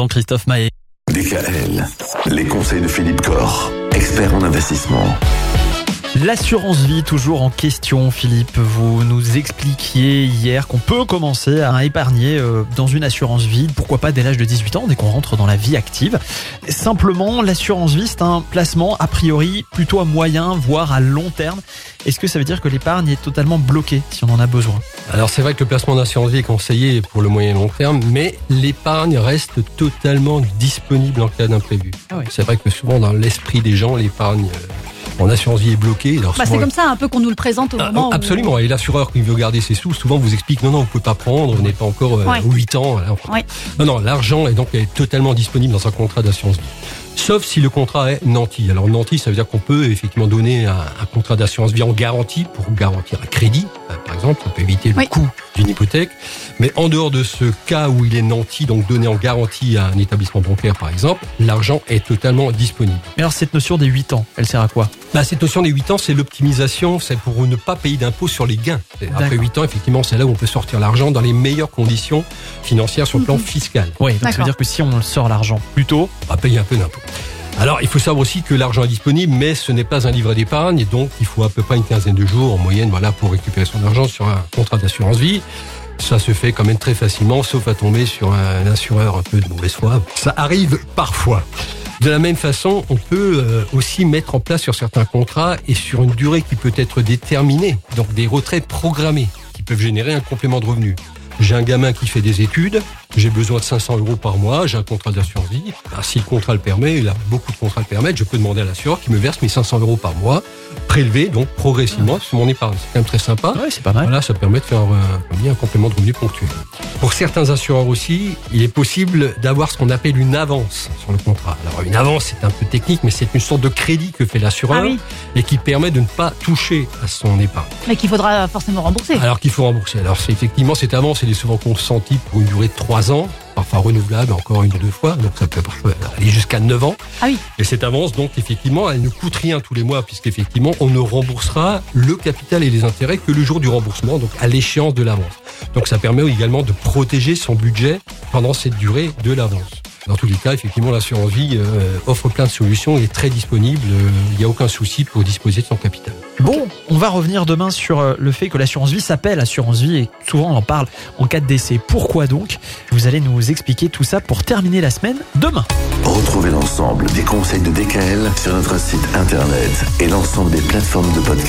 Jean-Christophe Maé. DKL, les conseils de Philippe Corr, expert en investissement. L'assurance vie toujours en question, Philippe. Vous nous expliquiez hier qu'on peut commencer à épargner euh, dans une assurance vie, pourquoi pas dès l'âge de 18 ans, dès qu'on rentre dans la vie active. Simplement, l'assurance vie, c'est un placement a priori plutôt à moyen, voire à long terme. Est-ce que ça veut dire que l'épargne est totalement bloquée si on en a besoin? Alors c'est vrai que le placement d'assurance vie est conseillé pour le moyen et long terme, mais l'épargne reste totalement disponible en cas d'imprévu. Ah oui. C'est vrai que souvent dans l'esprit des gens, l'épargne euh, en assurance vie est bloquée. Bah, c'est comme ça un peu qu'on nous le présente au Ah, moment où- Absolument. Et l'assureur qui veut garder ses sous, souvent vous explique non, non, vous pouvez pas prendre, vous n'êtes pas encore euh, Ouais. 8 ans. voilà. Enfin, Ouais. Non, non, l'argent est donc est totalement disponible dans un contrat d'assurance vie. Sauf si le contrat est nanti. Alors nanti, ça veut dire qu'on peut effectivement donner un, un contrat d'assurance vie en garantie pour garantir un crédit, euh, par exemple, ça peut éviter le Oui. coût d'une hypothèque. Mais en dehors de ce cas où il est nanti, donc donné en garantie à un établissement bancaire, par exemple, l'argent est totalement disponible. Mais alors cette notion des 8 ans, elle sert à quoi? Bah, cette notion des 8 ans, c'est l'optimisation, c'est pour ne pas payer d'impôts sur les gains. Après D'accord. 8 ans, effectivement, c'est là où on peut sortir l'argent dans les meilleures conditions financières sur le plan fiscal. Oui, donc ça veut dire que si on sort l'argent plus tôt, On va payer un peu d'impôts. Alors, il faut savoir aussi que l'argent est disponible, mais ce n'est pas un livret d'épargne, donc il faut à peu près une quinzaine de jours en moyenne, voilà, pour récupérer son argent sur un contrat d'assurance vie. Ça se fait quand même très facilement, sauf à tomber sur un assureur un peu de mauvaise foi. Ça arrive parfois. De la même façon, on peut euh, aussi mettre en place sur certains contrats et sur une durée qui peut être déterminée, donc des retraites programmées qui peuvent générer un complément de revenu. J'ai un gamin qui fait des études, j'ai besoin de 500 euros par mois, j'ai un contrat d'assurance vie. Ben, si le contrat le permet, il a beaucoup de contrats le permettent, je peux demander à l'assureur qui me verse mes 500 euros par mois, prélevés donc progressivement sur mon épargne. C'est quand même très sympa. ouais, c'est pas mal. Voilà, ça permet de faire euh, dit, un complément de revenu ponctuel. Pour certains assureurs aussi, il est possible d'avoir ce qu'on appelle une avance sur le contrat. Alors une avance, c'est un peu technique, mais c'est une sorte de crédit que fait l'assureur Ah oui. et qui permet de ne pas toucher à son épargne. mais qu'il faudra forcément rembourser. Alors qu'il faut rembourser. Alors effectivement cette avance, elle est souvent consentie pour une durée de 3 ans, parfois renouvelable encore une ou deux fois, donc ça peut parfois aller jusqu'à 9 ans. Ah oui. Et cette avance, donc effectivement, elle ne coûte rien tous les mois, puisqu'effectivement, on ne remboursera le capital et les intérêts que le jour du remboursement, donc à l'échéance de l'avance. Donc ça permet également de protéger son budget pendant cette durée de l'avance. Dans tous les cas, effectivement, l'assurance vie euh, offre plein de solutions et est très disponible. Euh, Il n'y a aucun souci pour disposer de son capital. Bon, on va revenir demain sur euh, le fait que l'assurance vie s'appelle assurance vie et souvent on en parle en cas de décès. Pourquoi donc? Vous allez nous expliquer tout ça pour terminer la semaine demain. Retrouvez l'ensemble des conseils de DKL sur notre site internet et l'ensemble des plateformes de podcast.